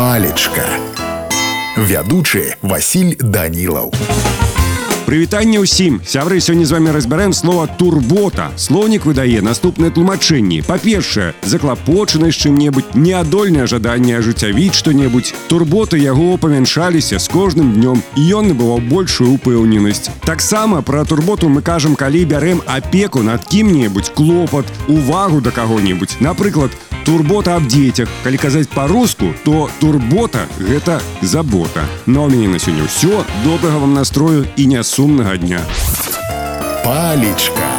палечка вядучы Васіль данілаў Прывітанне ўсім сябры сёння з вами разбярэм слова турбота слоўнік выдае наступныя тлумачэнні па-першае заклапочанасць чым-небудзь неадольнае жаданне ажыццявіць што-небудзь турботы яго памяншаліся з кожным днём і ён набываў большую упэўненасць таксама пра турботу мы кажам калі бярэм апеку над кім-небудзь клопат увагу да каго-небудзь напрыклад турбота аб дзецях калі казаць па-руску то турбота гэта забота но ў мяне на сёння ўсё добрага вам настрою і нясумнага дня. Палечка